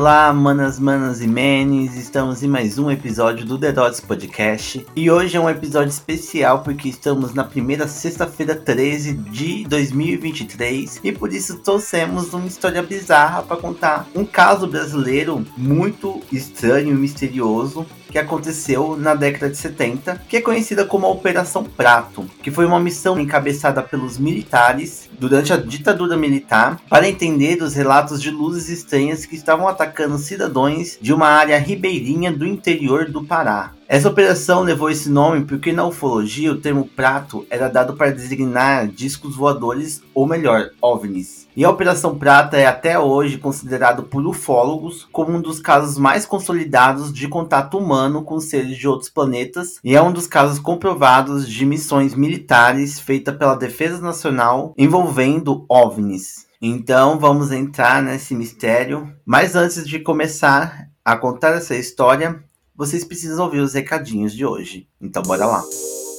Olá, manas, manas e menes, estamos em mais um episódio do The Dots Podcast. E hoje é um episódio especial porque estamos na primeira sexta-feira 13 de 2023 e por isso trouxemos uma história bizarra para contar. Um caso brasileiro muito estranho e misterioso que aconteceu na década de 70, que é conhecida como a Operação Prato, que foi uma missão encabeçada pelos militares durante a ditadura militar para entender os relatos de luzes estranhas que estavam atacando cidadãos de uma área ribeirinha do interior do Pará. Essa operação levou esse nome porque na ufologia o termo prato era dado para designar discos voadores, ou melhor, OVNIs. E a Operação Prata é até hoje considerado por ufólogos como um dos casos mais consolidados de contato humano com seres de outros planetas e é um dos casos comprovados de missões militares feitas pela Defesa Nacional envolvendo OVNIs. Então vamos entrar nesse mistério, mas antes de começar a contar essa história, vocês precisam ouvir os recadinhos de hoje. Então bora lá. O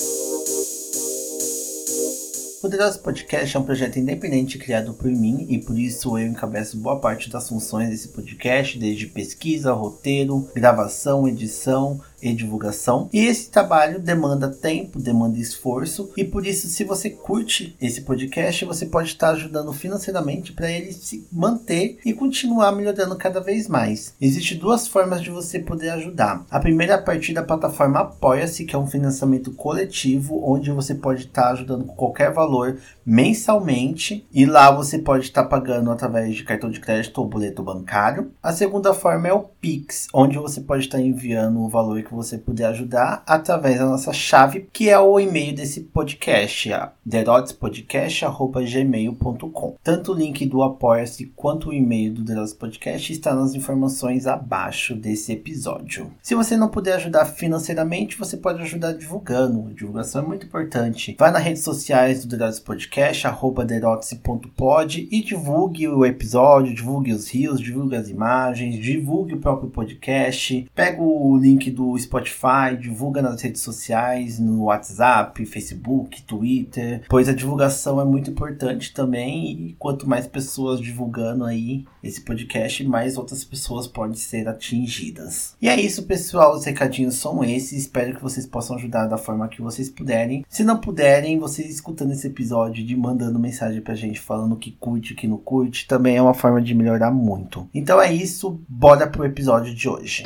Poderoso Podcast é um projeto independente criado por mim e por isso eu encabeço boa parte das funções desse podcast, desde pesquisa, roteiro, gravação, edição, e divulgação. E esse trabalho demanda tempo, demanda esforço, e por isso, se você curte esse podcast, você pode estar ajudando financeiramente para ele se manter e continuar melhorando cada vez mais. Existem duas formas de você poder ajudar. A primeira é a partir da plataforma Apoia-se, que é um financiamento coletivo, onde você pode estar ajudando com qualquer valor mensalmente, e lá você pode estar pagando através de cartão de crédito ou boleto bancário. A segunda forma é o Pix, onde você pode estar enviando o valor que que você puder ajudar através da nossa chave, que é o e-mail desse podcast, derodspodcast.gmail.com. Tanto o link do Apoia-se quanto o e-mail do Derods Podcast está nas informações abaixo desse episódio. Se você não puder ajudar financeiramente, você pode ajudar divulgando. A divulgação é muito importante. Vai nas redes sociais do Derods Podcast, arroba derotse.pod e divulgue o episódio, divulgue os rios, divulgue as imagens, divulgue o próprio podcast. Pega o link do Spotify, divulga nas redes sociais, no WhatsApp, Facebook, Twitter, pois a divulgação é muito importante também e quanto mais pessoas divulgando aí esse podcast, mais outras pessoas podem ser atingidas. E é isso, pessoal, os recadinhos são esses, espero que vocês possam ajudar da forma que vocês puderem. Se não puderem, vocês escutando esse episódio de mandando mensagem pra gente falando que curte, que não curte, também é uma forma de melhorar muito. Então é isso, bora pro episódio de hoje.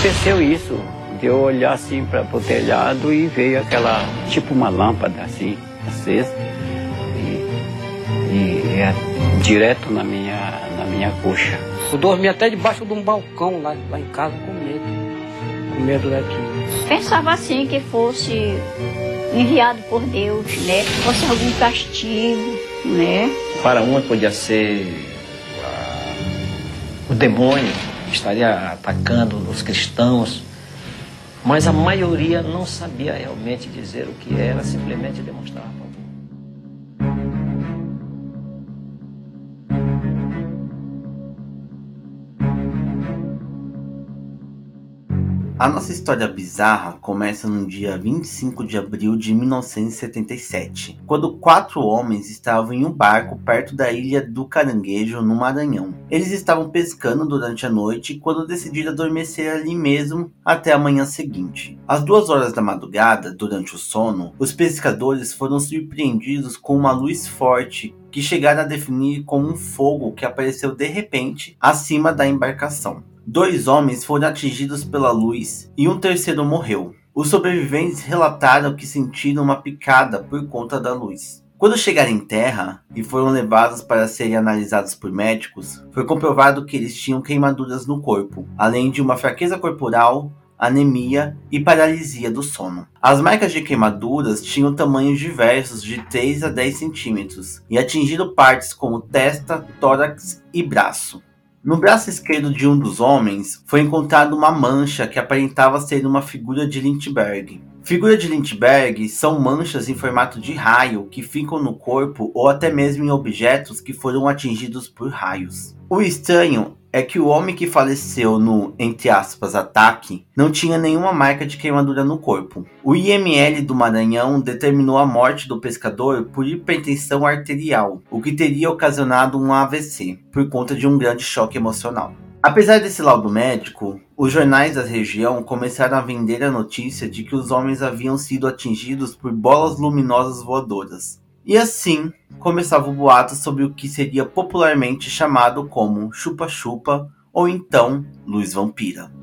Aconteceu isso, de eu olhar assim para o telhado e veio aquela, tipo uma lâmpada assim, acesa, e, e é direto na minha, na minha coxa. Eu dormi até debaixo de um balcão lá, lá em casa com medo, com medo daquilo. Pensava assim que fosse enviado por Deus, né? Fosse algum castigo, né? Para uma podia ser o demônio estaria atacando os cristãos, mas a maioria não sabia realmente dizer o que era, simplesmente demonstrava. A nossa história bizarra começa no dia 25 de abril de 1977, quando quatro homens estavam em um barco perto da ilha do Caranguejo, no Maranhão. Eles estavam pescando durante a noite quando decidiram adormecer ali mesmo até a manhã seguinte. Às duas horas da madrugada, durante o sono, os pescadores foram surpreendidos com uma luz forte que chegaram a definir como um fogo que apareceu de repente acima da embarcação. Dois homens foram atingidos pela luz e um terceiro morreu. Os sobreviventes relataram que sentiram uma picada por conta da luz. Quando chegaram em terra e foram levados para serem analisados por médicos, foi comprovado que eles tinham queimaduras no corpo, além de uma fraqueza corporal, anemia e paralisia do sono. As marcas de queimaduras tinham tamanhos diversos de 3 a 10 centímetros e atingiram partes como testa, tórax e braço. No braço esquerdo de um dos homens foi encontrada uma mancha que aparentava ser uma figura de Lindbergh. Figura de Lindbergh são manchas em formato de raio que ficam no corpo ou até mesmo em objetos que foram atingidos por raios. O estranho é que o homem que faleceu no, entre aspas, ataque não tinha nenhuma marca de queimadura no corpo. O IML do Maranhão determinou a morte do pescador por hipertensão arterial, o que teria ocasionado um AVC, por conta de um grande choque emocional. Apesar desse laudo médico, os jornais da região começaram a vender a notícia de que os homens haviam sido atingidos por bolas luminosas voadoras. E assim começava o boato sobre o que seria popularmente chamado como chupa-chupa ou então luz vampira.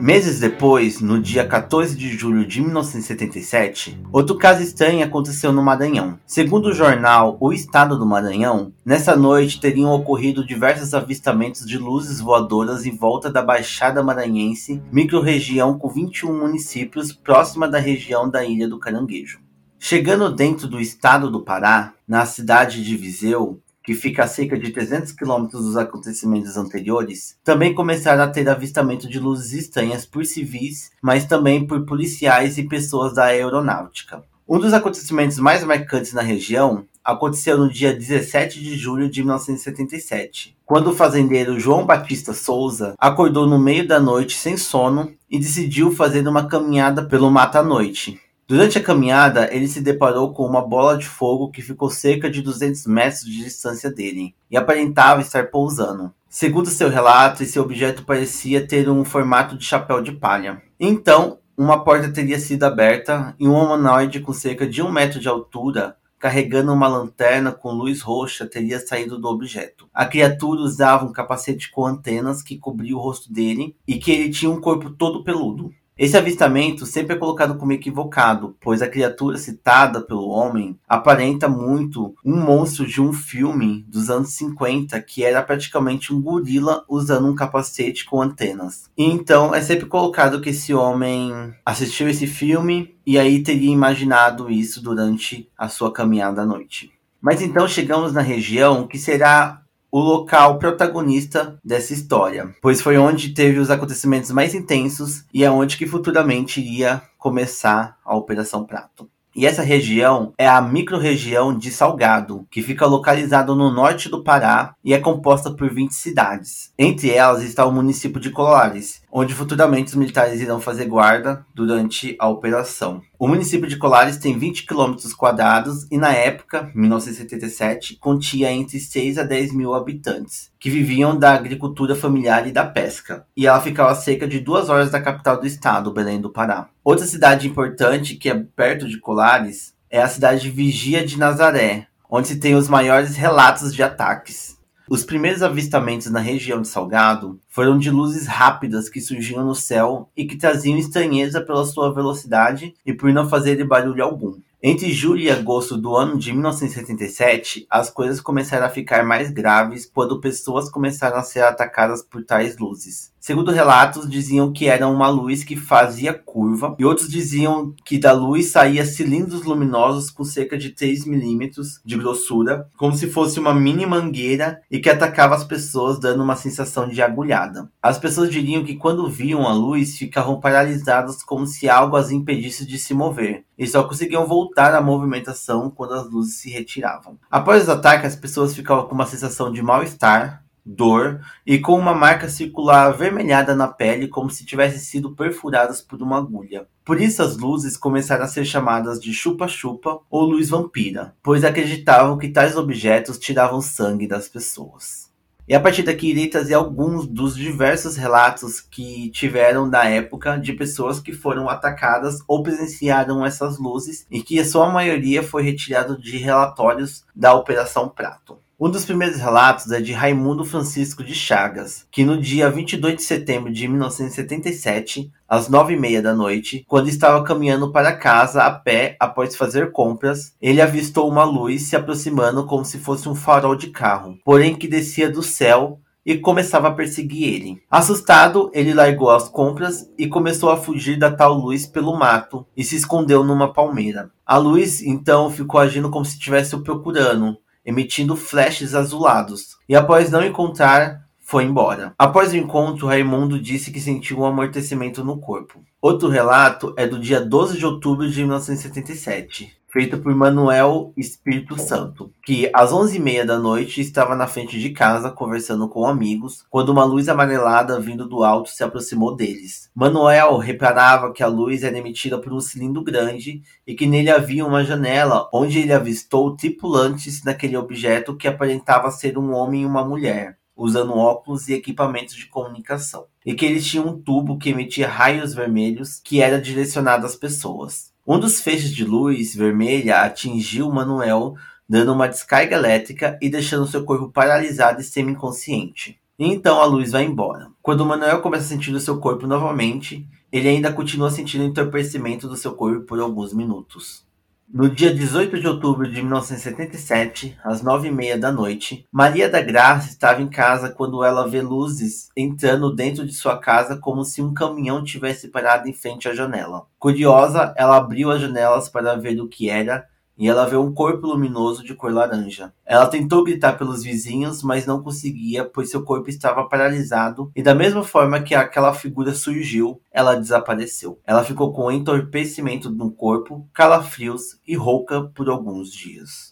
Meses depois, no dia 14 de julho de 1977, outro caso estranho aconteceu no Maranhão. Segundo o jornal O Estado do Maranhão, nessa noite teriam ocorrido diversos avistamentos de luzes voadoras em volta da Baixada Maranhense, microrregião com 21 municípios próxima da região da Ilha do Caranguejo. Chegando dentro do estado do Pará, na cidade de Viseu, que fica a cerca de 300 quilômetros dos acontecimentos anteriores, também começaram a ter avistamento de luzes estranhas por civis, mas também por policiais e pessoas da aeronáutica. Um dos acontecimentos mais marcantes na região aconteceu no dia 17 de julho de 1977, quando o fazendeiro João Batista Souza acordou no meio da noite sem sono e decidiu fazer uma caminhada pelo mata-noite. Durante a caminhada, ele se deparou com uma bola de fogo que ficou cerca de 200 metros de distância dele e aparentava estar pousando. Segundo seu relato, esse objeto parecia ter um formato de chapéu de palha. Então, uma porta teria sido aberta e um humanoide com cerca de um metro de altura, carregando uma lanterna com luz roxa, teria saído do objeto. A criatura usava um capacete com antenas que cobria o rosto dele e que ele tinha um corpo todo peludo. Esse avistamento sempre é colocado como equivocado, pois a criatura citada pelo homem aparenta muito um monstro de um filme dos anos 50 que era praticamente um gorila usando um capacete com antenas. E então é sempre colocado que esse homem assistiu esse filme e aí teria imaginado isso durante a sua caminhada à noite. Mas então chegamos na região que será o local protagonista dessa história, pois foi onde teve os acontecimentos mais intensos e é onde que futuramente iria começar a Operação Prato. E essa região é a microrregião de Salgado, que fica localizado no norte do Pará e é composta por 20 cidades. Entre elas está o município de Colares, onde futuramente os militares irão fazer guarda durante a operação. O município de Colares tem 20 km quadrados e na época, 1977, continha entre 6 a 10 mil habitantes, que viviam da agricultura familiar e da pesca. E ela ficava a cerca de duas horas da capital do estado, Belém do Pará. Outra cidade importante que é perto de Colares é a cidade de Vigia de Nazaré, onde se tem os maiores relatos de ataques. Os primeiros avistamentos na região de Salgado foram de luzes rápidas que surgiam no céu e que traziam estranheza pela sua velocidade e por não fazerem barulho algum. Entre julho e agosto do ano de 1977, as coisas começaram a ficar mais graves quando pessoas começaram a ser atacadas por tais luzes. Segundo relatos, diziam que era uma luz que fazia curva, e outros diziam que da luz saía cilindros luminosos com cerca de 3 milímetros de grossura, como se fosse uma mini mangueira e que atacava as pessoas, dando uma sensação de agulhada. As pessoas diriam que quando viam a luz ficavam paralisadas como se algo as impedisse de se mover, e só conseguiam voltar à movimentação quando as luzes se retiravam. Após os ataques, as pessoas ficavam com uma sensação de mal-estar, dor e com uma marca circular avermelhada na pele, como se tivessem sido perfuradas por uma agulha. Por isso as luzes começaram a ser chamadas de chupa-chupa ou luz vampira, pois acreditavam que tais objetos tiravam sangue das pessoas. E a partir daqui irei trazer alguns dos diversos relatos que tiveram da época de pessoas que foram atacadas ou presenciaram essas luzes e que a sua maioria foi retirado de relatórios da Operação Prato. Um dos primeiros relatos é de Raimundo Francisco de Chagas, que no dia 22 de setembro de 1977, às nove e meia da noite, quando estava caminhando para casa a pé após fazer compras, ele avistou uma luz se aproximando como se fosse um farol de carro, porém que descia do céu e começava a perseguir ele. Assustado, ele largou as compras e começou a fugir da tal luz pelo mato e se escondeu numa palmeira. A luz então ficou agindo como se estivesse o procurando, emitindo flashes azulados, e após não encontrar, foi embora. Após o encontro, Raimundo disse que sentiu um amortecimento no corpo. Outro relato é do dia 12 de outubro de 1977, feito por Manuel Espírito Santo, que às 11h30 da noite estava na frente de casa conversando com amigos, quando uma luz amarelada vindo do alto se aproximou deles. Manuel reparava que a luz era emitida por um cilindro grande e que nele havia uma janela onde ele avistou tripulantes naquele objeto que aparentava ser um homem e uma mulher usando óculos e equipamentos de comunicação, e que eles tinham um tubo que emitia raios vermelhos que era direcionado às pessoas. Um dos feixes de luz vermelha atingiu Manuel, dando uma descarga elétrica e deixando seu corpo paralisado e semi-inconsciente. Então a luz vai embora. Quando Manuel começa a sentir o seu corpo novamente, ele ainda continua sentindo o entorpecimento do seu corpo por alguns minutos. No dia 18 de outubro de 1977, às nove e meia da noite, Maria da Graça estava em casa quando ela vê luzes entrando dentro de sua casa como se um caminhão tivesse parado em frente à janela. Curiosa, ela abriu as janelas para ver o que era e ela vê um corpo luminoso de cor laranja. Ela tentou gritar pelos vizinhos, mas não conseguia, pois seu corpo estava paralisado, e da mesma forma que aquela figura surgiu, ela desapareceu. Ela ficou com entorpecimento no corpo, calafrios e rouca por alguns dias.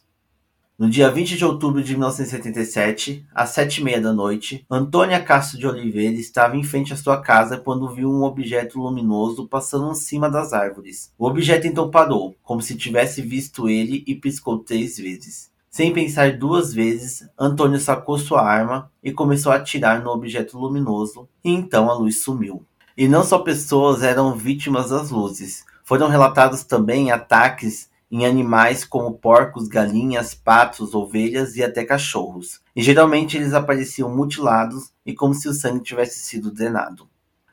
No dia 20 de outubro de 1977, às sete e meia da noite, Antônia Castro de Oliveira estava em frente à sua casa quando viu um objeto luminoso passando em cima das árvores. O objeto então parou, como se tivesse visto ele e piscou três vezes. Sem pensar duas vezes, Antônio sacou sua arma e começou a atirar no objeto luminoso, e então a luz sumiu. E não só pessoas eram vítimas das luzes, foram relatados também ataques em animais como porcos, galinhas, patos, ovelhas e até cachorros, e geralmente eles apareciam mutilados e como se o sangue tivesse sido drenado.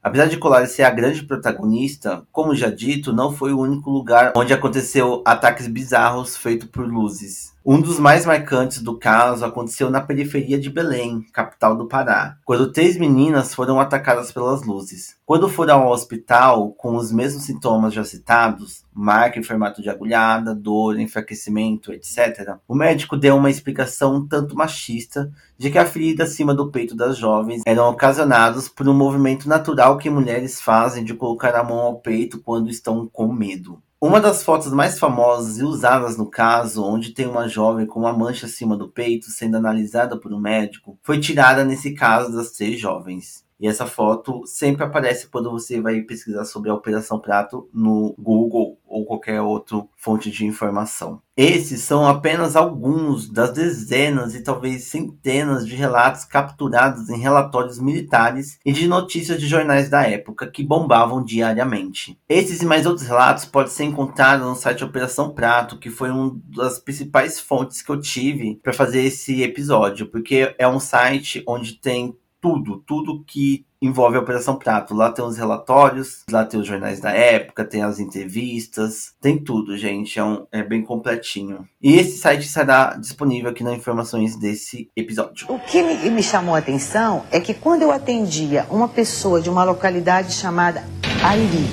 Apesar de Colares ser a grande protagonista, como já dito, não foi o único lugar onde aconteceu ataques bizarros feitos por luzes. Um dos mais marcantes do caso aconteceu na periferia de Belém, capital do Pará, quando três meninas foram atacadas pelas luzes. Quando foram ao hospital com os mesmos sintomas já citados, marca em formato de agulhada, dor, enfraquecimento, etc., o médico deu uma explicação um tanto machista de que a ferida acima do peito das jovens eram ocasionados por um movimento natural que mulheres fazem de colocar a mão ao peito quando estão com medo. Uma das fotos mais famosas e usadas no caso, onde tem uma jovem com uma mancha acima do peito sendo analisada por um médico, foi tirada nesse caso das três jovens. E essa foto sempre aparece quando você vai pesquisar sobre a Operação Prato no Google ou qualquer outra fonte de informação. Esses são apenas alguns das dezenas e talvez centenas de relatos capturados em relatórios militares e de notícias de jornais da época que bombavam diariamente. Esses e mais outros relatos podem ser encontrados no site Operação Prato, que foi uma das principais fontes que eu tive para fazer esse episódio, porque é um site onde tem tudo, tudo que envolve a Operação Prato. Lá tem os relatórios, lá tem os jornais da época, tem as entrevistas, tem tudo, gente. É, um, é bem completinho. E esse site estará disponível aqui nas informações desse episódio. O que me chamou a atenção é que quando eu atendia uma pessoa de uma localidade chamada Airi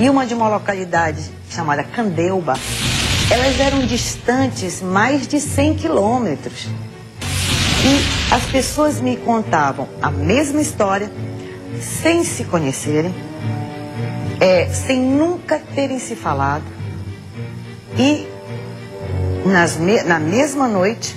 e uma de uma localidade chamada Candeuba, elas eram distantes mais de 100 quilômetros. E as pessoas me contavam a mesma história, sem se conhecerem, é, sem nunca terem se falado. E nas me na mesma noite,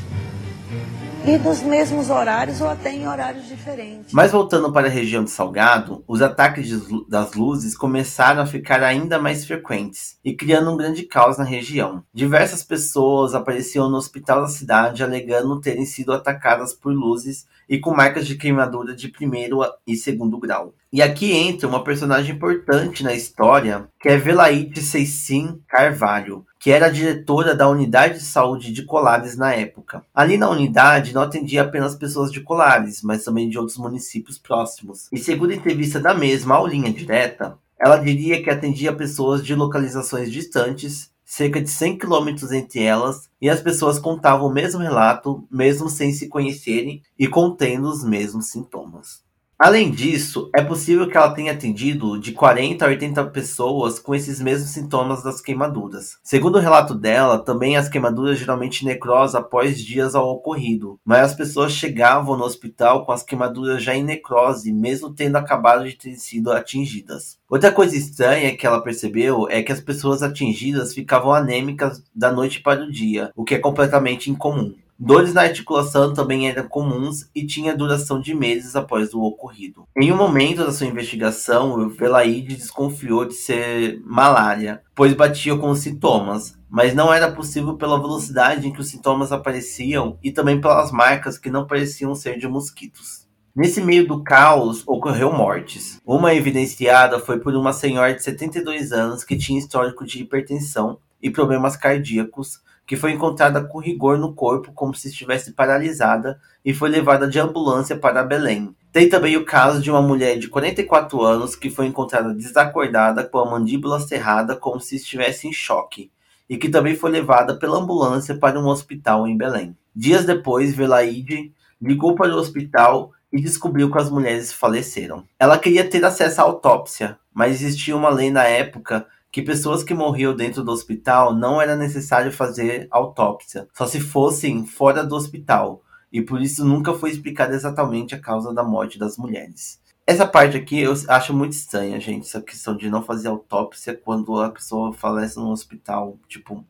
e nos mesmos horários ou até em horários diferentes. Mas voltando para a região de Salgado, os ataques de, das luzes começaram a ficar ainda mais frequentes e criando um grande caos na região. Diversas pessoas apareciam no hospital da cidade alegando terem sido atacadas por luzes e com marcas de queimadura de primeiro e segundo grau. E aqui entra uma personagem importante na história, que é Velaite Seissim Carvalho, que era diretora da unidade de saúde de Colares na época. Ali na unidade não atendia apenas pessoas de Colares, mas também de outros municípios próximos. E segundo a entrevista da mesma ao Linha Direta, ela diria que atendia pessoas de localizações distantes cerca de 100 quilômetros entre elas, e as pessoas contavam o mesmo relato, mesmo sem se conhecerem e contendo os mesmos sintomas. Além disso, é possível que ela tenha atendido de 40 a 80 pessoas com esses mesmos sintomas das queimaduras. Segundo o relato dela, também as queimaduras geralmente necrosam após dias ao ocorrido, mas as pessoas chegavam no hospital com as queimaduras já em necrose, mesmo tendo acabado de ter sido atingidas. Outra coisa estranha que ela percebeu é que as pessoas atingidas ficavam anêmicas da noite para o dia, o que é completamente incomum. Dores na articulação também eram comuns e tinha duração de meses após o ocorrido. Em um momento da sua investigação, o Velaide desconfiou de ser malária, pois batia com os sintomas, mas não era possível pela velocidade em que os sintomas apareciam e também pelas marcas que não pareciam ser de mosquitos. Nesse meio do caos, ocorreu mortes. Uma evidenciada foi por uma senhora de 72 anos que tinha histórico de hipertensão e problemas cardíacos, que foi encontrada com rigor no corpo, como se estivesse paralisada, e foi levada de ambulância para Belém. Tem também o caso de uma mulher de 44 anos que foi encontrada desacordada com a mandíbula cerrada, como se estivesse em choque, e que também foi levada pela ambulância para um hospital em Belém. Dias depois, Velaide ligou para o hospital e descobriu que as mulheres faleceram. Ela queria ter acesso à autópsia, mas existia uma lei na época que pessoas que morriam dentro do hospital não era necessário fazer autópsia, só se fossem fora do hospital, e por isso nunca foi explicada exatamente a causa da morte das mulheres. Essa parte aqui eu acho muito estranha, gente, essa questão de não fazer autópsia quando a pessoa falece no hospital, tipo,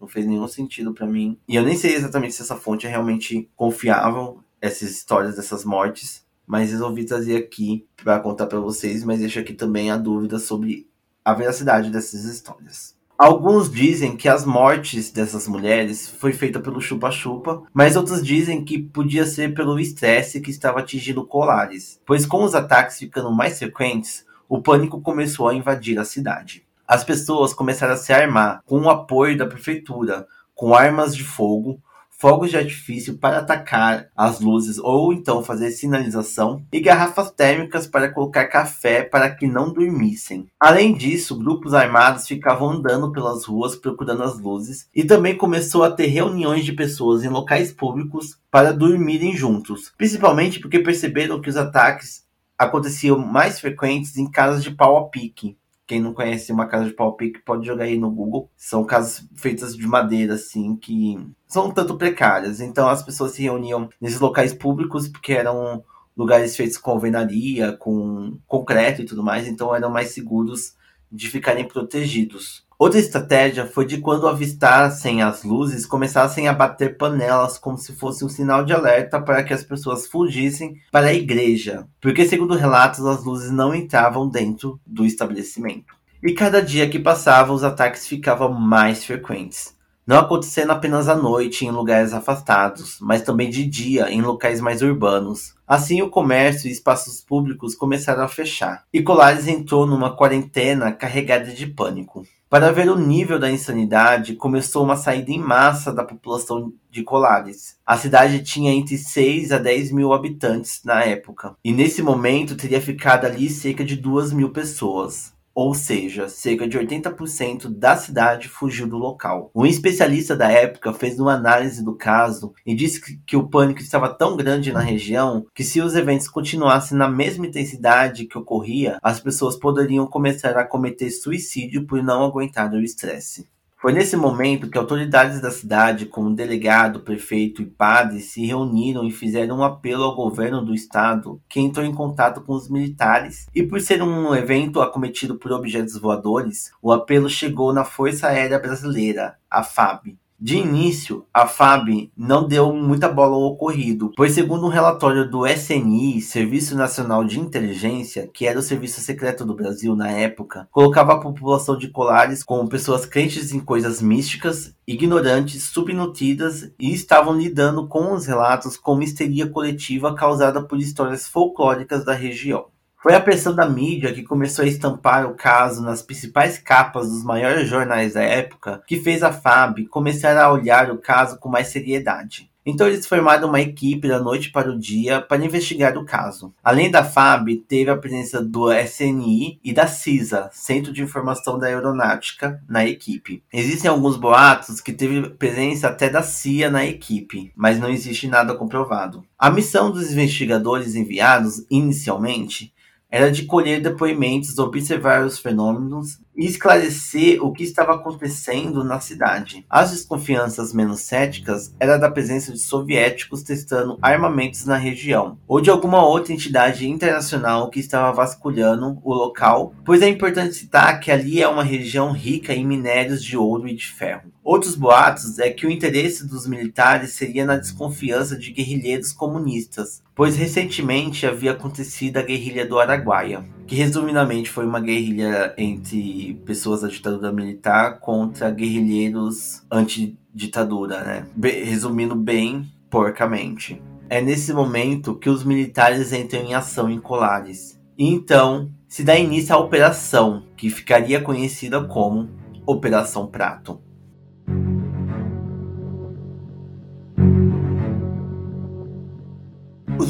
não fez nenhum sentido para mim. E eu nem sei exatamente se essa fonte é realmente confiável, essas histórias dessas mortes, mas resolvi trazer aqui para contar para vocês, mas deixo aqui também a dúvida sobre a veracidade dessas histórias. Alguns dizem que as mortes dessas mulheres foi feita pelo chupa-chupa, mas outros dizem que podia ser pelo estresse que estava atingindo Colares, pois com os ataques ficando mais frequentes, o pânico começou a invadir a cidade. As pessoas começaram a se armar com o apoio da prefeitura, com armas de fogo, fogos de artifício para atacar as luzes ou então fazer sinalização e garrafas térmicas para colocar café para que não dormissem. Além disso, grupos armados ficavam andando pelas ruas procurando as luzes e também começou a ter reuniões de pessoas em locais públicos para dormirem juntos, principalmente porque perceberam que os ataques aconteciam mais frequentes em casas de pau a pique, quem não conhece uma casa de pau pique pode jogar aí no Google. São casas feitas de madeira, assim, que são um tanto precárias. Então as pessoas se reuniam nesses locais públicos porque eram lugares feitos com alvenaria, com concreto e tudo mais, então eram mais seguros de ficarem protegidos. Outra estratégia foi de quando avistassem as luzes, começassem a bater panelas como se fosse um sinal de alerta para que as pessoas fugissem para a igreja, porque, segundo relatos, as luzes não entravam dentro do estabelecimento. E cada dia que passava, os ataques ficavam mais frequentes não acontecendo apenas à noite em lugares afastados, mas também de dia em locais mais urbanos. Assim, o comércio e espaços públicos começaram a fechar, e Colares entrou numa quarentena carregada de pânico. Para ver o nível da insanidade, começou uma saída em massa da população de Colares. A cidade tinha entre 6 a 10 mil habitantes na época, e nesse momento teria ficado ali cerca de 2 mil pessoas ou seja, cerca de 80% da cidade fugiu do local. Um especialista da época fez uma análise do caso e disse que o pânico estava tão grande na região que se os eventos continuassem na mesma intensidade que ocorria, as pessoas poderiam começar a cometer suicídio por não aguentar o estresse. Foi nesse momento que autoridades da cidade, como delegado, prefeito e padres, se reuniram e fizeram um apelo ao governo do estado, que entrou em contato com os militares. E por ser um evento acometido por objetos voadores, o apelo chegou na Força Aérea Brasileira, a FAB, de início, a FAB não deu muita bola ao ocorrido, pois, segundo um relatório do SNI, Serviço Nacional de Inteligência, que era o serviço secreto do Brasil na época, colocava a população de Colares como pessoas crentes em coisas místicas, ignorantes, subnutridas e estavam lidando com os relatos como histeria coletiva causada por histórias folclóricas da região. Foi a pressão da mídia que começou a estampar o caso nas principais capas dos maiores jornais da época que fez a FAB começar a olhar o caso com mais seriedade. Então eles formaram uma equipe da noite para o dia para investigar o caso. Além da FAB, teve a presença do SNI e da CISA, Centro de Informação da Aeronáutica, na equipe. Existem alguns boatos que teve presença até da CIA na equipe, mas não existe nada comprovado. A missão dos investigadores enviados inicialmente era de colher depoimentos, observar os fenômenos e esclarecer o que estava acontecendo na cidade. As desconfianças menos céticas era da presença de soviéticos testando armamentos na região, ou de alguma outra entidade internacional que estava vasculhando o local, pois é importante citar que ali é uma região rica em minérios de ouro e de ferro. Outros boatos é que o interesse dos militares seria na desconfiança de guerrilheiros comunistas, pois recentemente havia acontecido a guerrilha do Araguaia, que resumidamente foi uma guerrilha entre pessoas da ditadura militar contra guerrilheiros anti-ditadura, né? Be resumindo bem porcamente. É nesse momento que os militares entram em ação em Colares. E então se dá início à operação, que ficaria conhecida como Operação Prato.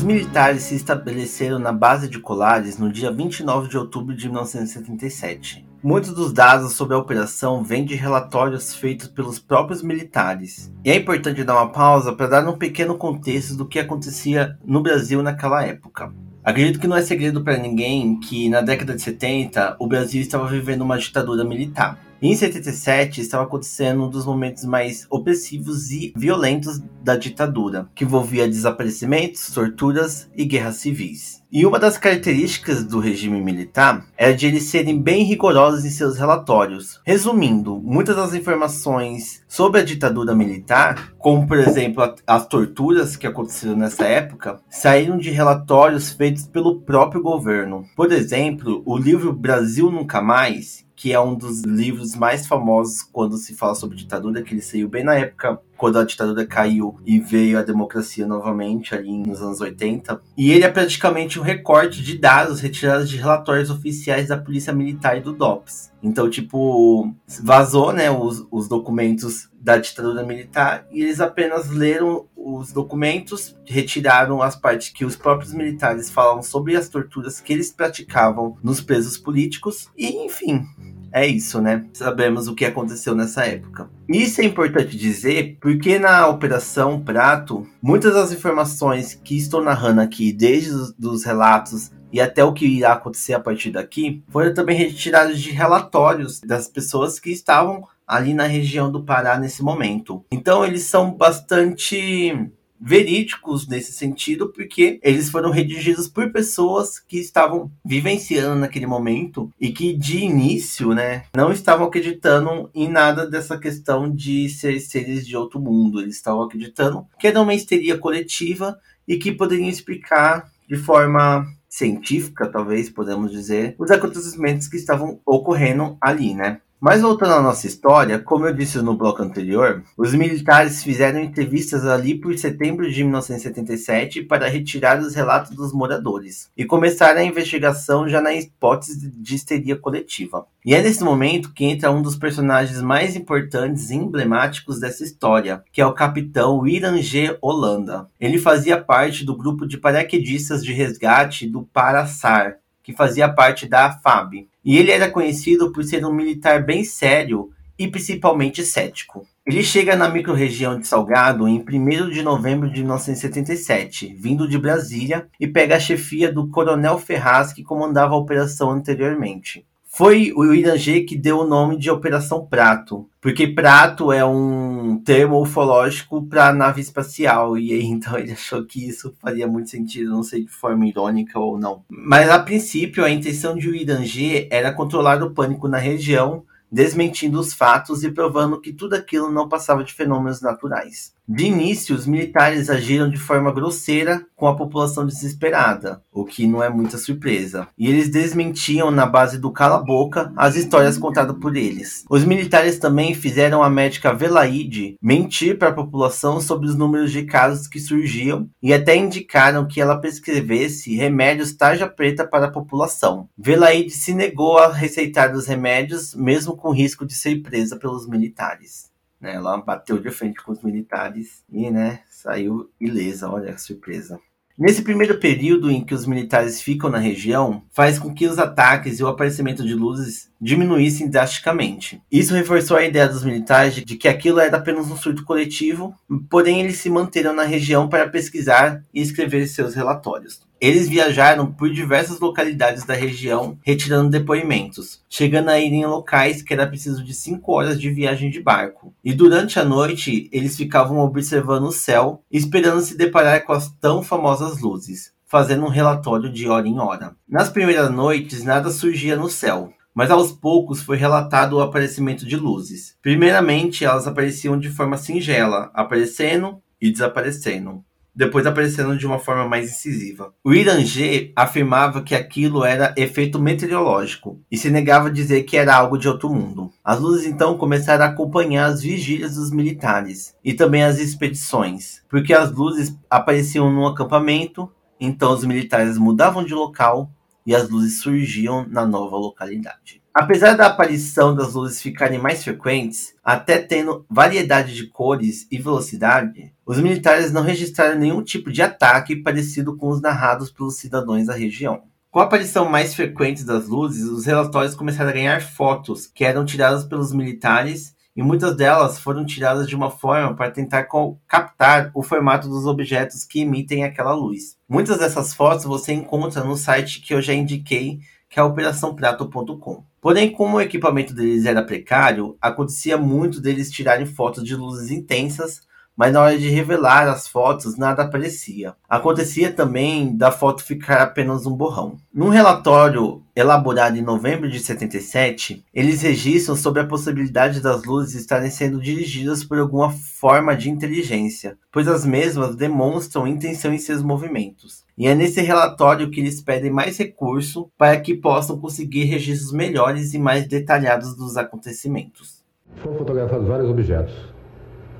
Militares se estabeleceram na base de Colares no dia 29 de outubro de 1977. Muitos dos dados sobre a operação vêm de relatórios feitos pelos próprios militares. E é importante dar uma pausa para dar um pequeno contexto do que acontecia no Brasil naquela época. Acredito que não é segredo para ninguém que na década de 70 o Brasil estava vivendo uma ditadura militar. Em 77 estava acontecendo um dos momentos mais opressivos e violentos da ditadura, que envolvia desaparecimentos, torturas e guerras civis. E uma das características do regime militar era de eles serem bem rigorosos em seus relatórios. Resumindo, muitas das informações sobre a ditadura militar, como por exemplo as torturas que aconteceram nessa época, saíram de relatórios feitos pelo próprio governo. Por exemplo, o livro Brasil Nunca Mais, que é um dos livros mais famosos quando se fala sobre ditadura, que ele saiu bem na época quando a ditadura caiu e veio a democracia novamente ali nos anos 80. E ele é praticamente um recorte de dados retirados de relatórios oficiais da Polícia Militar e do DOPS. Então, tipo, vazou, né, os, os documentos da ditadura militar e eles apenas leram os documentos, retiraram as partes que os próprios militares falam sobre as torturas que eles praticavam nos presos políticos e, enfim, é isso, né? Sabemos o que aconteceu nessa época. Isso é importante dizer porque na Operação Prato, muitas das informações que estou narrando aqui, desde os relatos e até o que irá acontecer a partir daqui, foram também retiradas de relatórios das pessoas que estavam ali na região do Pará nesse momento. Então eles são bastante verídicos nesse sentido, porque eles foram redigidos por pessoas que estavam vivenciando naquele momento e que de início, né, não estavam acreditando em nada dessa questão de ser seres de outro mundo. Eles estavam acreditando que era uma histeria coletiva e que poderiam explicar de forma científica, talvez podemos dizer, os acontecimentos que estavam ocorrendo ali, né? Mas voltando à nossa história, como eu disse no bloco anterior, os militares fizeram entrevistas ali por setembro de 1977 para retirar os relatos dos moradores e começaram a investigação já na hipótese de histeria coletiva. E é nesse momento que entra um dos personagens mais importantes e emblemáticos dessa história, que é o capitão G. Holanda. Ele fazia parte do grupo de paraquedistas de resgate do Paraçar, que fazia parte da FAB. E ele era conhecido por ser um militar bem sério e principalmente cético. Ele chega na microrregião de Salgado em 1 de novembro de 1977, vindo de Brasília, e pega a chefia do Coronel Ferraz, que comandava a operação anteriormente. Foi o Irangê que deu o nome de Operação Prato, porque prato é um termo ufológico para nave espacial, e aí então ele achou que isso faria muito sentido, não sei de forma irônica ou não. Mas a princípio a intenção de Irangê era controlar o pânico na região, desmentindo os fatos e provando que tudo aquilo não passava de fenômenos naturais. De início, os militares agiram de forma grosseira com a população desesperada, o que não é muita surpresa. E eles desmentiam na base do cala-boca as histórias contadas por eles. Os militares também fizeram a médica Velaide mentir para a população sobre os números de casos que surgiam e até indicaram que ela prescrevesse remédios tarja preta para a população. Velaide se negou a receitar os remédios, mesmo com risco de ser presa pelos militares. Né? Ela bateu de frente com os militares e né, saiu ilesa, olha a surpresa. Nesse primeiro período em que os militares ficam na região, faz com que os ataques e o aparecimento de luzes diminuíssem drasticamente. Isso reforçou a ideia dos militares de que aquilo era apenas um surto coletivo, porém eles se manteram na região para pesquisar e escrever seus relatórios. Eles viajaram por diversas localidades da região, retirando depoimentos, chegando a ir em locais que era preciso de 5 horas de viagem de barco. E durante a noite, eles ficavam observando o céu, esperando se deparar com as tão famosas luzes, fazendo um relatório de hora em hora. Nas primeiras noites, nada surgia no céu, mas aos poucos foi relatado o aparecimento de luzes. Primeiramente, elas apareciam de forma singela, aparecendo e desaparecendo depois aparecendo de uma forma mais incisiva. O Iranger afirmava que aquilo era efeito meteorológico e se negava a dizer que era algo de outro mundo. As luzes então começaram a acompanhar as vigílias dos militares e também as expedições, porque as luzes apareciam no acampamento, então os militares mudavam de local e as luzes surgiam na nova localidade. Apesar da aparição das luzes ficarem mais frequentes, até tendo variedade de cores e velocidade, os militares não registraram nenhum tipo de ataque parecido com os narrados pelos cidadãos da região. Com a aparição mais frequente das luzes, os relatórios começaram a ganhar fotos que eram tiradas pelos militares e muitas delas foram tiradas de uma forma para tentar captar o formato dos objetos que emitem aquela luz. Muitas dessas fotos você encontra no site que eu já indiquei, que é operaçãoprato.com. Porém, como o equipamento deles era precário, acontecia muito deles tirarem fotos de luzes intensas, mas na hora de revelar as fotos nada aparecia. Acontecia também da foto ficar apenas um borrão. Num relatório elaborado em novembro de 77, eles registram sobre a possibilidade das luzes estarem sendo dirigidas por alguma forma de inteligência, pois as mesmas demonstram intenção em seus movimentos. E é nesse relatório que eles pedem mais recurso para que possam conseguir registros melhores e mais detalhados dos acontecimentos. Foram fotografados vários objetos.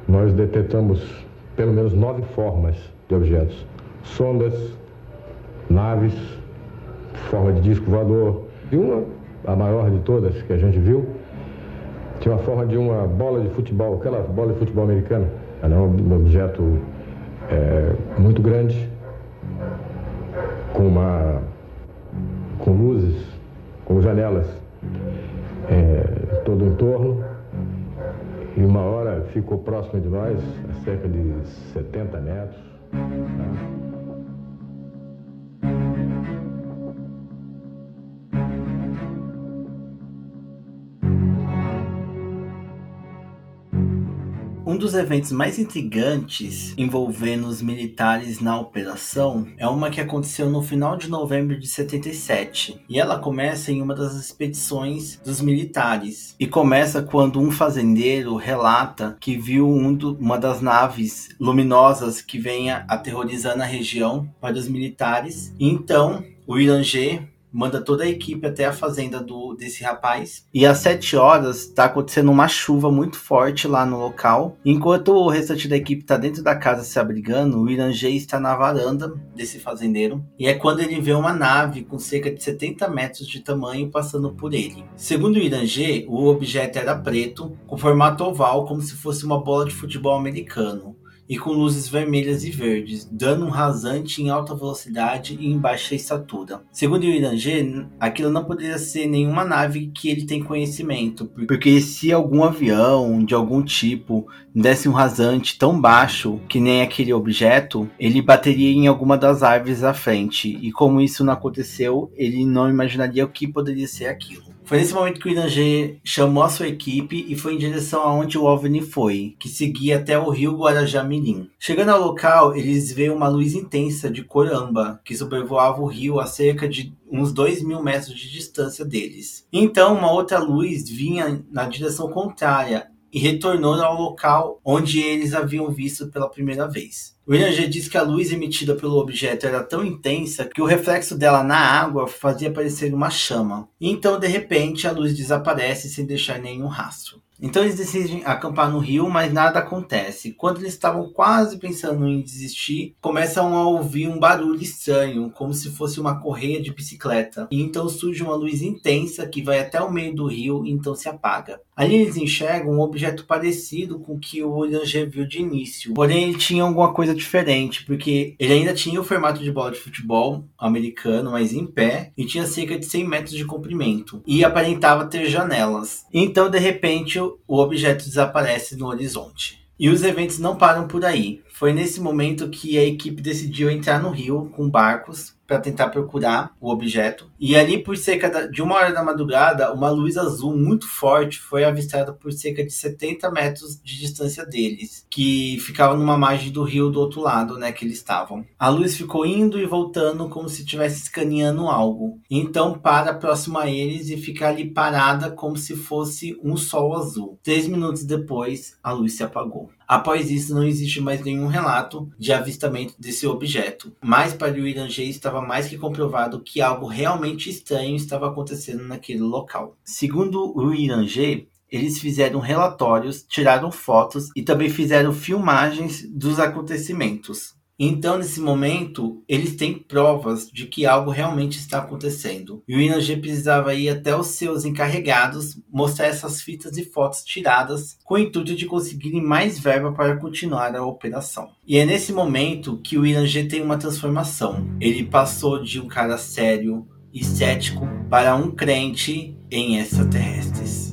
Nós detectamos pelo menos nove formas de objetos: sondas, naves, forma de disco voador. E uma, a maior de todas que a gente viu, tinha uma forma de uma bola de futebol, aquela bola de futebol americana. Era um objeto é, muito grande, com, uma, com luzes, com janelas é, todo o entorno. E uma hora ficou próximo de nós, a cerca de 70 metros. Tá? Um dos eventos mais intrigantes envolvendo os militares na operação é uma que aconteceu no final de novembro de 77. E ela começa em uma das expedições dos militares. E começa quando um fazendeiro relata que viu um do, uma das naves luminosas que venha aterrorizando a região para os militares. E então o Iranger manda toda a equipe até a fazenda do desse rapaz. E às 7 horas tá acontecendo uma chuva muito forte lá no local. Enquanto o restante da equipe tá dentro da casa se abrigando, o Irangê está na varanda desse fazendeiro. E é quando ele vê uma nave com cerca de 70 metros de tamanho passando por ele. Segundo o Irangê, o objeto era preto, com formato oval, como se fosse uma bola de futebol americano e com luzes vermelhas e verdes, dando um rasante em alta velocidade e em baixa estatura. Segundo o Iranger, aquilo não poderia ser nenhuma nave que ele tem conhecimento, porque se algum avião de algum tipo desse um rasante tão baixo que nem aquele objeto, ele bateria em alguma das árvores à frente, e como isso não aconteceu, ele não imaginaria o que poderia ser aquilo. Foi nesse momento que o Irangê chamou a sua equipe e foi em direção aonde o OVNI foi, que seguia até o rio Guarajá-Mirim. Chegando ao local, eles veem uma luz intensa de cor âmbar, que sobrevoava o rio a cerca de uns 2 mil metros de distância deles. Então, uma outra luz vinha na direção contrária e retornou ao local onde eles haviam visto pela primeira vez. William G diz que a luz emitida pelo objeto era tão intensa que o reflexo dela na água fazia parecer uma chama. E então, de repente, a luz desaparece sem deixar nenhum rastro. Então eles decidem acampar no rio, mas nada acontece. Quando eles estavam quase pensando em desistir, começam a ouvir um barulho estranho, como se fosse uma correia de bicicleta. E então surge uma luz intensa que vai até o meio do rio e então se apaga. Ali eles enxergam um objeto parecido com o que o William viu de início. Porém, ele tinha alguma coisa diferente, porque ele ainda tinha o formato de bola de futebol americano, mas em pé, e tinha cerca de 100 metros de comprimento. E aparentava ter janelas. Então, de repente, o objeto desaparece no horizonte. E os eventos não param por aí. Foi nesse momento que a equipe decidiu entrar no rio com barcos para tentar procurar o objeto. E ali, por cerca de uma hora da madrugada, uma luz azul muito forte foi avistada por cerca de 70 metros de distância deles, que ficava numa margem do rio do outro lado, né, que eles estavam. A luz ficou indo e voltando como se estivesse escaneando algo. Então para próximo a eles e fica ali parada como se fosse um sol azul. Três minutos depois, a luz se apagou. Após isso, não existe mais nenhum relato de avistamento desse objeto. Mas para o Irangê estava mais que comprovado que algo realmente estranho estava acontecendo naquele local. Segundo o Irangê, eles fizeram relatórios, tiraram fotos e também fizeram filmagens dos acontecimentos. Então, nesse momento, eles têm provas de que algo realmente está acontecendo. E o INAG precisava ir até os seus encarregados mostrar essas fitas e fotos tiradas com o intuito de conseguirem mais verba para continuar a operação. E é nesse momento que o INAG tem uma transformação. Ele passou de um cara sério e cético para um crente em extraterrestres.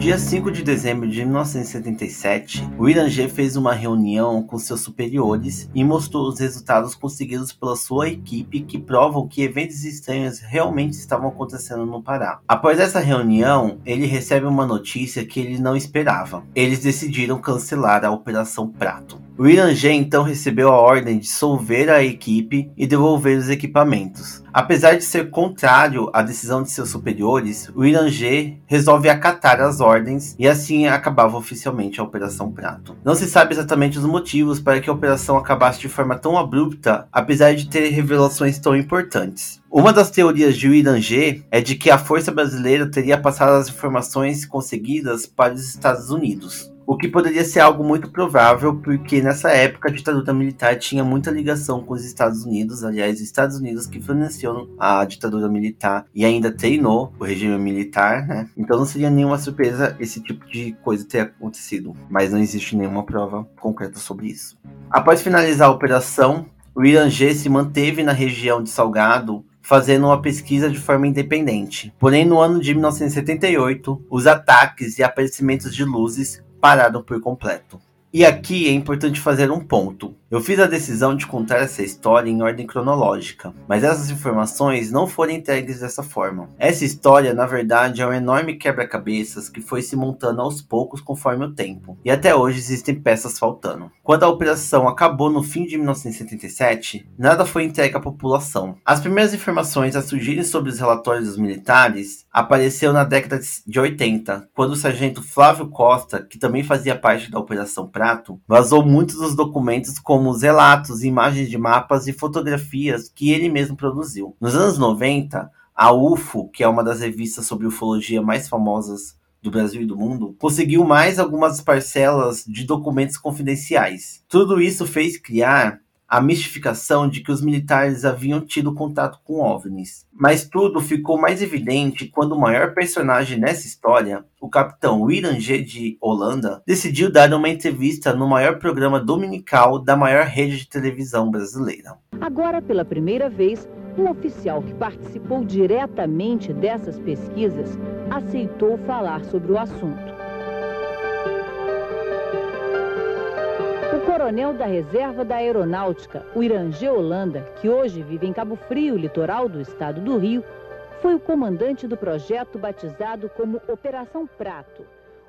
Dia 5 de dezembro de 1977, o Irangê fez uma reunião com seus superiores e mostrou os resultados conseguidos pela sua equipe que provam que eventos estranhos realmente estavam acontecendo no Pará. Após essa reunião, ele recebe uma notícia que ele não esperava. Eles decidiram cancelar a Operação Prato. O Irangê então recebeu a ordem de dissolver a equipe e devolver os equipamentos. Apesar de ser contrário à decisão de seus superiores, o Irangê resolve acatar as ordens e assim acabava oficialmente a Operação Prato. Não se sabe exatamente os motivos para que a operação acabasse de forma tão abrupta, apesar de ter revelações tão importantes. Uma das teorias de Irangê é de que a força brasileira teria passado as informações conseguidas para os Estados Unidos. O que poderia ser algo muito provável, porque nessa época a ditadura militar tinha muita ligação com os Estados Unidos. Aliás, os Estados Unidos que financiou a ditadura militar e ainda treinou o regime militar, né? Então não seria nenhuma surpresa esse tipo de coisa ter acontecido. Mas não existe nenhuma prova concreta sobre isso. Após finalizar a operação, o Irangê se manteve na região de Salgado fazendo uma pesquisa de forma independente. Porém, no ano de 1978, os ataques e aparecimentos de luzes pararam por completo. E aqui é importante fazer um ponto. Eu fiz a decisão de contar essa história em ordem cronológica, mas essas informações não foram entregues dessa forma. Essa história, na verdade, é um enorme quebra-cabeças que foi se montando aos poucos conforme o tempo, e até hoje existem peças faltando. Quando a operação acabou no fim de 1977, nada foi entregue à população. As primeiras informações a surgirem sobre os relatórios dos militares apareceu na década de 80, quando o sargento Flávio Costa, que também fazia parte da Operação Prato, vazou muitos dos documentos com como os relatos, imagens de mapas e fotografias que ele mesmo produziu. Nos anos 90, a UFO, que é uma das revistas sobre ufologia mais famosas do Brasil e do mundo, conseguiu mais algumas parcelas de documentos confidenciais. Tudo isso fez criar a mistificação de que os militares haviam tido contato com OVNIs. Mas tudo ficou mais evidente quando o maior personagem nessa história, o capitão William G. de Holanda, decidiu dar uma entrevista no maior programa dominical da maior rede de televisão brasileira. Agora, pela primeira vez, um oficial que participou diretamente dessas pesquisas aceitou falar sobre o assunto. O coronel da Reserva da Aeronáutica, o Irangê Holanda, que hoje vive em Cabo Frio, litoral do estado do Rio, foi o comandante do projeto batizado como Operação Prato,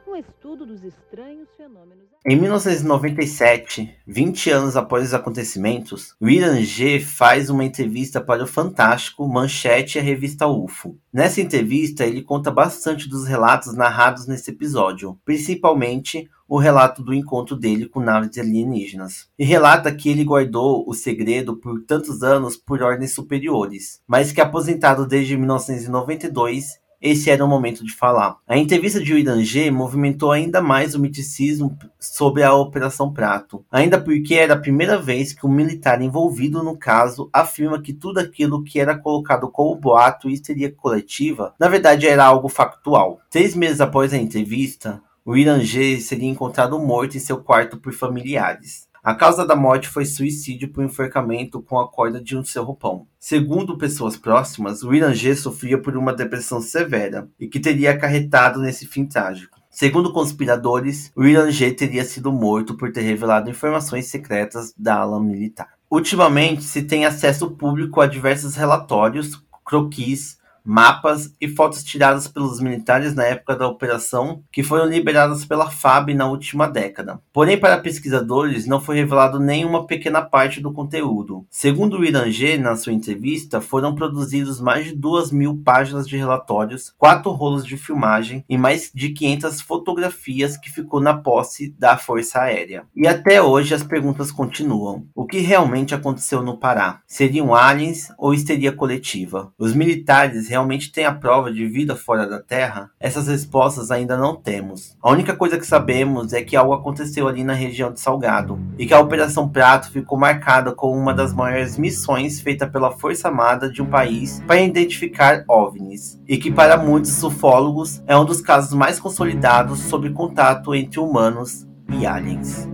um estudo dos estranhos fenômenos. Em 1997, 20 anos após os acontecimentos, o Irangê faz uma entrevista para o Fantástico, Manchete e a revista UFO. Nessa entrevista, ele conta bastante dos relatos narrados nesse episódio, principalmente o relato do encontro dele com naves alienígenas. E relata que ele guardou o segredo por tantos anos por ordens superiores, mas que aposentado desde 1992 esse era o momento de falar. A entrevista de Irangê movimentou ainda mais o miticismo sobre a Operação Prato, ainda porque era a primeira vez que um militar envolvido no caso afirma que tudo aquilo que era colocado como boato e histeria coletiva, na verdade era algo factual. Seis meses após a entrevista, o Irangê seria encontrado morto em seu quarto por familiares. A causa da morte foi suicídio por enforcamento com a corda de um seu roupão. Segundo pessoas próximas, o Irangê sofria por uma depressão severa e que teria acarretado nesse fim trágico. Segundo conspiradores, o Irangê teria sido morto por ter revelado informações secretas da ala militar. Ultimamente, se tem acesso público a diversos relatórios, croquis, mapas e fotos tiradas pelos militares na época da operação, que foram liberadas pela FAB na última década. Porém, para pesquisadores, não foi revelado nenhuma pequena parte do conteúdo. Segundo o Irangê, na sua entrevista, foram produzidos mais de duas mil páginas de relatórios, quatro rolos de filmagem e mais de 500 fotografias que ficou na posse da Força Aérea. E até hoje as perguntas continuam. O que realmente aconteceu no Pará? Seriam aliens ou histeria coletiva? Os militares realmente tem a prova de vida fora da Terra? Essas respostas ainda não temos. A única coisa que sabemos é que algo aconteceu ali na região de Salgado e que a Operação Prato ficou marcada como uma das maiores missões feita pela Força Armada de um país para identificar OVNIs e que para muitos ufólogos é um dos casos mais consolidados sobre contato entre humanos e aliens.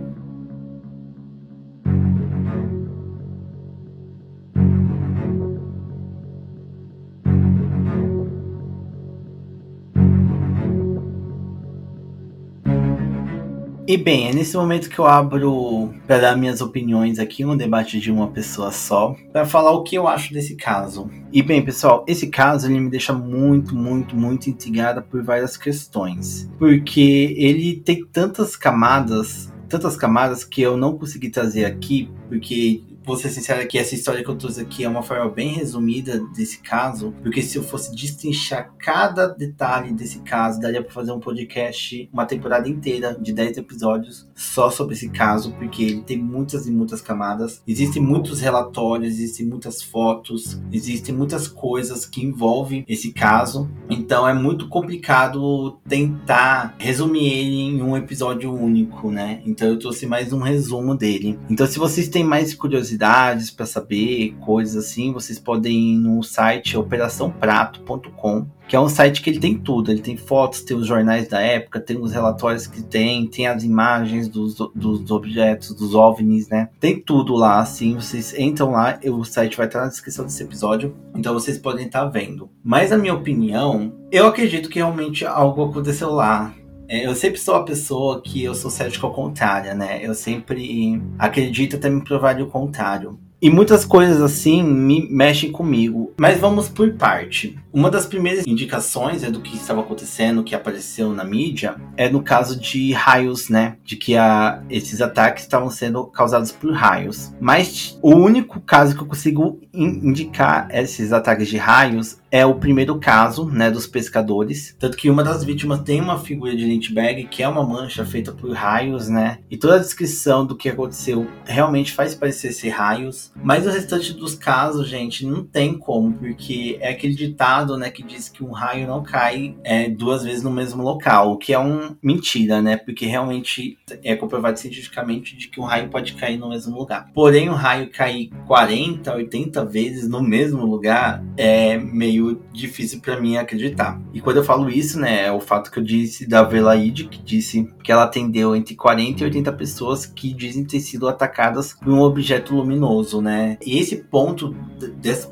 E bem, é nesse momento que eu abro para dar minhas opiniões aqui, um debate de uma pessoa só, para falar o que eu acho desse caso. E bem, pessoal, esse caso ele me deixa muito, muito, muito intrigada por várias questões, porque ele tem tantas camadas, tantas camadas que eu não consegui trazer aqui, porque vou ser sincero que essa história que eu trouxe aqui é uma forma bem resumida desse caso, porque se eu fosse destrinchar cada detalhe desse caso, daria para fazer um podcast, uma temporada inteira de 10 episódios só sobre esse caso, porque ele tem muitas e muitas camadas. Existem muitos relatórios, existem muitas fotos, existem muitas coisas que envolvem esse caso. Então é muito complicado tentar resumir ele em um episódio único, né? Então eu trouxe mais um resumo dele. Então se vocês têm mais curiosidade curiosidades para saber coisas assim, vocês podem ir no site operaçãoprato.com, que é um site que ele tem tudo. Ele tem fotos, tem os jornais da época, tem os relatórios que tem, tem as imagens dos, dos objetos, dos OVNIs, né? Tem tudo lá, assim. Vocês entram lá, o site vai estar na descrição desse episódio, então vocês podem estar vendo. Mas a minha opinião, eu acredito que realmente algo aconteceu lá. É, eu sempre sou a pessoa que eu sou cético ao contrário, né? Eu sempre acredito até me provar o contrário. E muitas coisas assim me mexem comigo. Mas vamos por parte. Uma das primeiras indicações é do que estava acontecendo, que apareceu na mídia, é no caso de raios, né? De que a, esses ataques estavam sendo causados por raios. Mas o único caso que eu consigo in indicar esses ataques de raios é o primeiro caso, né, dos pescadores. Tanto que uma das vítimas tem uma figura de Lynchburg, que é uma mancha feita por raios, né? E toda a descrição do que aconteceu realmente faz parecer ser raios. Mas o restante dos casos, gente, não tem como, porque é aquele ditado, né, que diz que um raio não cai é, duas vezes no mesmo local, o que é um mentira, né? Porque realmente é comprovado cientificamente de que um raio pode cair no mesmo lugar. Porém, um raio cair 40, 80 vezes no mesmo lugar é meio meio difícil para mim acreditar. E quando eu falo isso, né, é o fato que eu disse da Velaide, que disse que ela atendeu entre 40 e 80 pessoas que dizem ter sido atacadas por um objeto luminoso, né? E esse ponto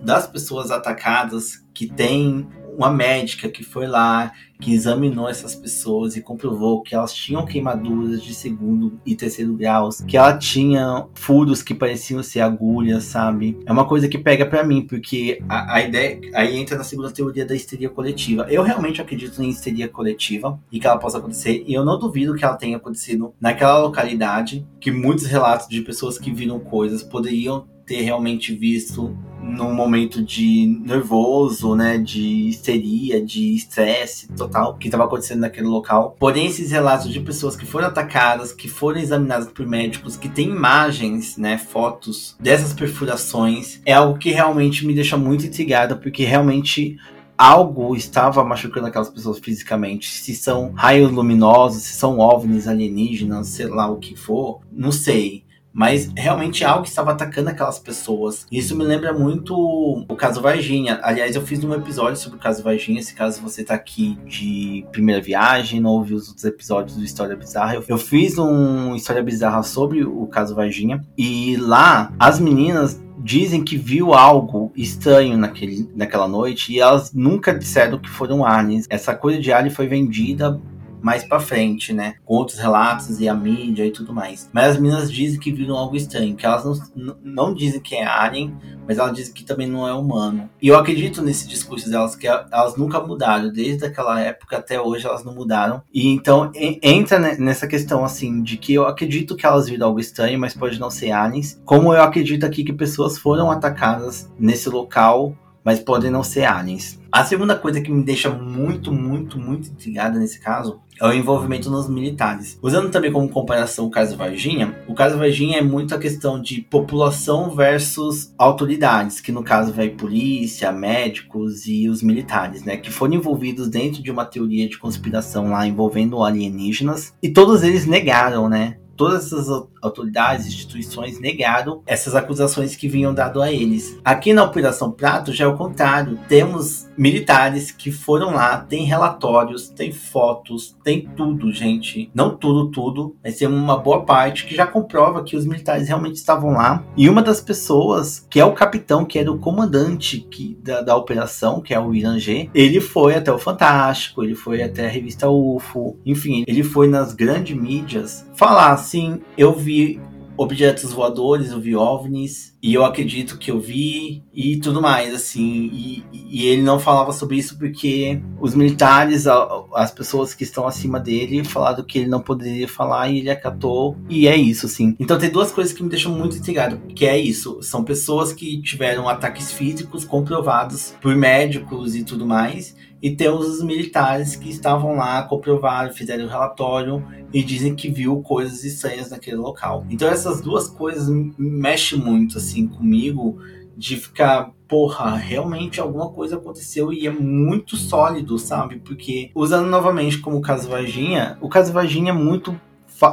das pessoas atacadas que tem uma médica que foi lá, que examinou essas pessoas e comprovou que elas tinham queimaduras de segundo e terceiro graus, que ela tinha furos que pareciam ser agulhas, sabe? É uma coisa que pega para mim, porque a, a, ideia aí entra na segunda teoria da histeria coletiva. Eu realmente acredito em histeria coletiva e que ela possa acontecer, e eu não duvido que ela tenha acontecido naquela localidade, que muitos relatos de pessoas que viram coisas poderiam ter realmente visto num momento de nervoso, né, de histeria, de estresse total que estava acontecendo naquele local. Porém, esses relatos de pessoas que foram atacadas, que foram examinadas por médicos, que têm imagens, né, fotos dessas perfurações, é algo que realmente me deixa muito intrigada, porque realmente algo estava machucando aquelas pessoas fisicamente. Se são raios luminosos, se são ovnis alienígenas, sei lá o que for, não sei mas realmente algo estava atacando aquelas pessoas. Isso me lembra muito o caso Varginha. Aliás, eu fiz um episódio sobre o caso Varginha. Se caso você tá aqui de primeira viagem, não ouviu os outros episódios do História Bizarra, eu fiz um História Bizarra sobre o caso Varginha. E lá, as meninas dizem que viu algo estranho naquele, naquela noite e elas nunca disseram que foram aliens. Essa coisa de alien foi vendida mais para frente, né? Com outros relatos e a mídia e tudo mais. Mas as meninas dizem que viram algo estranho, que elas não, não dizem que é alien, mas elas dizem que também não é humano. E eu acredito nesse discurso delas, que elas nunca mudaram, desde aquela época até hoje elas não mudaram. E então entra nessa questão assim, de que eu acredito que elas viram algo estranho, mas pode não ser aliens. Como eu acredito aqui que pessoas foram atacadas nesse local mas podem não ser aliens. A segunda coisa que me deixa muito, muito, muito intrigada nesse caso é o envolvimento nos militares. Usando também como comparação o caso Varginha, o caso Varginha é muito a questão de população versus autoridades, que no caso vai polícia, médicos e os militares, né, que foram envolvidos dentro de uma teoria de conspiração lá envolvendo alienígenas, e todos eles negaram, né? Todas essas autoridades, instituições negaram essas acusações que vinham dado a eles. Aqui na Operação Prato já é o contrário. Temos militares que foram lá, tem relatórios, tem fotos, tem tudo, gente. Não tudo, tudo, mas tem uma boa parte que já comprova que os militares realmente estavam lá. E uma das pessoas, que é o capitão, que era o comandante que, da, da operação, que é o Irangê, ele foi até o Fantástico, ele foi até a revista UFO, enfim, ele foi nas grandes mídias falar assim: eu vi objetos voadores, eu vi OVNIs, e eu acredito que eu vi, e tudo mais, assim. E, e ele não falava sobre isso porque os militares, as pessoas que estão acima dele, falaram que ele não poderia falar e ele acatou, e é isso, assim. Então tem duas coisas que me deixam muito intrigado, que é isso, são pessoas que tiveram ataques físicos comprovados por médicos e tudo mais, e temos os militares que estavam lá, comprovaram, fizeram o um relatório e dizem que viu coisas estranhas naquele local. Então essas duas coisas mexem muito assim comigo de ficar, porra, realmente alguma coisa aconteceu e é muito sólido, sabe? Porque usando novamente como o caso Varginha, o caso Varginha é muito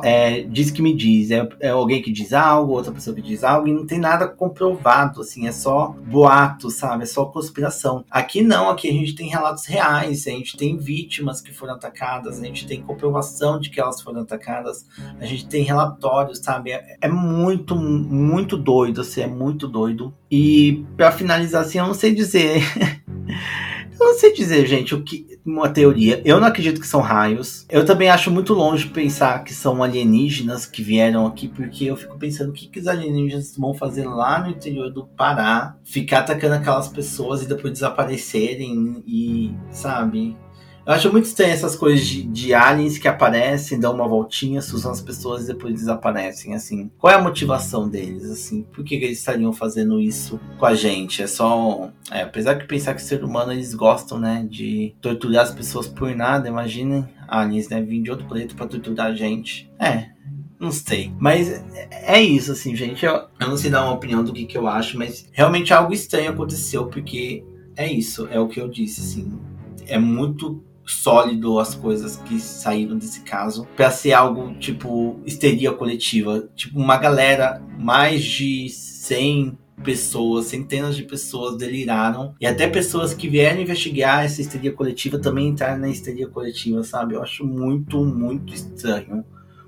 é, diz que me diz, é, é, alguém que diz algo, outra pessoa que diz algo, e não tem nada comprovado, assim, é só boato, sabe? É só conspiração. Aqui não, aqui a gente tem relatos reais, a gente tem vítimas que foram atacadas, a gente tem comprovação de que elas foram atacadas, a gente tem relatórios, sabe? É, é muito, muito doido, assim, é muito doido. E para finalizar, assim, eu não sei dizer. Não sei dizer, gente, o que. Uma teoria. Eu não acredito que são raios. Eu também acho muito longe pensar que são alienígenas que vieram aqui, porque eu fico pensando o que, que os alienígenas vão fazer lá no interior do Pará, ficar atacando aquelas pessoas e depois desaparecerem e, sabe? Eu acho muito estranho essas coisas de, de aliens que aparecem, dão uma voltinha, usam as pessoas e depois desaparecem, assim. Qual é a motivação deles, assim? Por que, que eles estariam fazendo isso com a gente? É só... É, apesar de pensar que ser humano, eles gostam, né, de torturar as pessoas por nada, imaginem aliens, né, vir de outro planeta pra torturar a gente. É, não sei. Mas é isso, assim, gente. Eu, eu não sei dar uma opinião do que, que eu acho, mas realmente algo estranho aconteceu, porque é isso, é o que eu disse, assim. É muito sólido as coisas que saíram desse caso para ser algo tipo histeria coletiva, tipo uma galera mais de 100 pessoas, centenas de pessoas deliraram e até pessoas que vieram investigar essa histeria coletiva também entraram na histeria coletiva, sabe? Eu acho muito, muito estranho.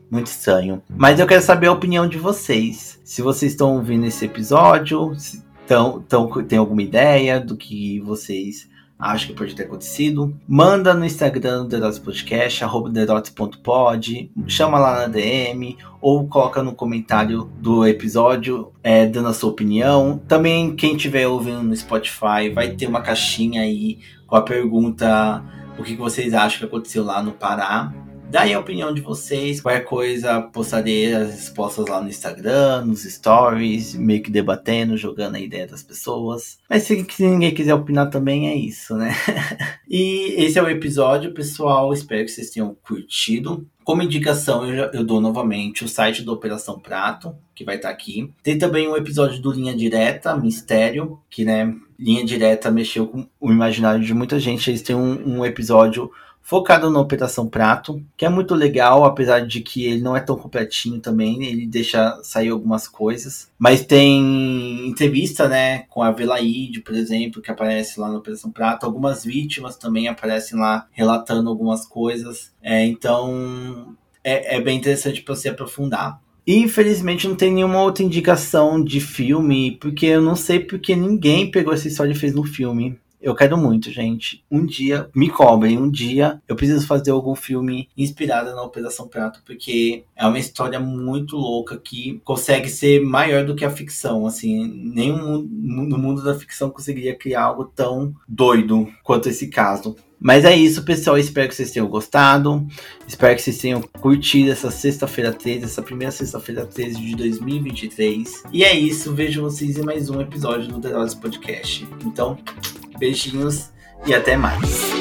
Muito estranho. Mas eu quero saber a opinião de vocês. Se vocês estão ouvindo esse episódio, se tão, tão, tem alguma ideia do que vocês acho que pode ter acontecido. Manda no Instagram do Dedotes Podcast, arroba dedotes.pod, chama lá na DM ou coloca no comentário do episódio é, dando a sua opinião. Também quem estiver ouvindo no Spotify vai ter uma caixinha aí com a pergunta o que vocês acham que aconteceu lá no Pará. Daí a opinião de vocês. Qualquer coisa, postarei as respostas lá no Instagram, nos stories, meio que debatendo, jogando a ideia das pessoas. Mas se, se ninguém quiser opinar também, é isso, né? e esse é o episódio, pessoal. Espero que vocês tenham curtido. Como indicação, eu, eu, dou novamente o site do Operação Prato, que vai estar aqui. Tem também um episódio do Linha Direta, Mistério, que, né, Linha Direta mexeu com o imaginário de muita gente. Eles têm um, um episódio focado na Operação Prato, que é muito legal, apesar de que ele não é tão completinho também, ele deixa sair algumas coisas. Mas tem entrevista, né, com a Velaide, por exemplo, que aparece lá na Operação Prato. Algumas vítimas também aparecem lá relatando algumas coisas. É, então é, é bem interessante para você aprofundar. E infelizmente não tem nenhuma outra indicação de filme, porque eu não sei porque ninguém pegou essa história e fez no filme. Eu quero muito, gente. Um dia, me cobrem, um dia eu preciso fazer algum filme inspirado na Operação Prato, porque é uma história muito louca que consegue ser maior do que a ficção. Assim, nenhum no mundo da ficção conseguiria criar algo tão doido quanto esse caso. Mas é isso, pessoal. Espero que vocês tenham gostado. Espero que vocês tenham curtido essa sexta-feira 13, essa primeira sexta-feira 13 de 2023. E é isso. Vejo vocês em mais um episódio do The Podcast. Então, Beijinhos e até mais.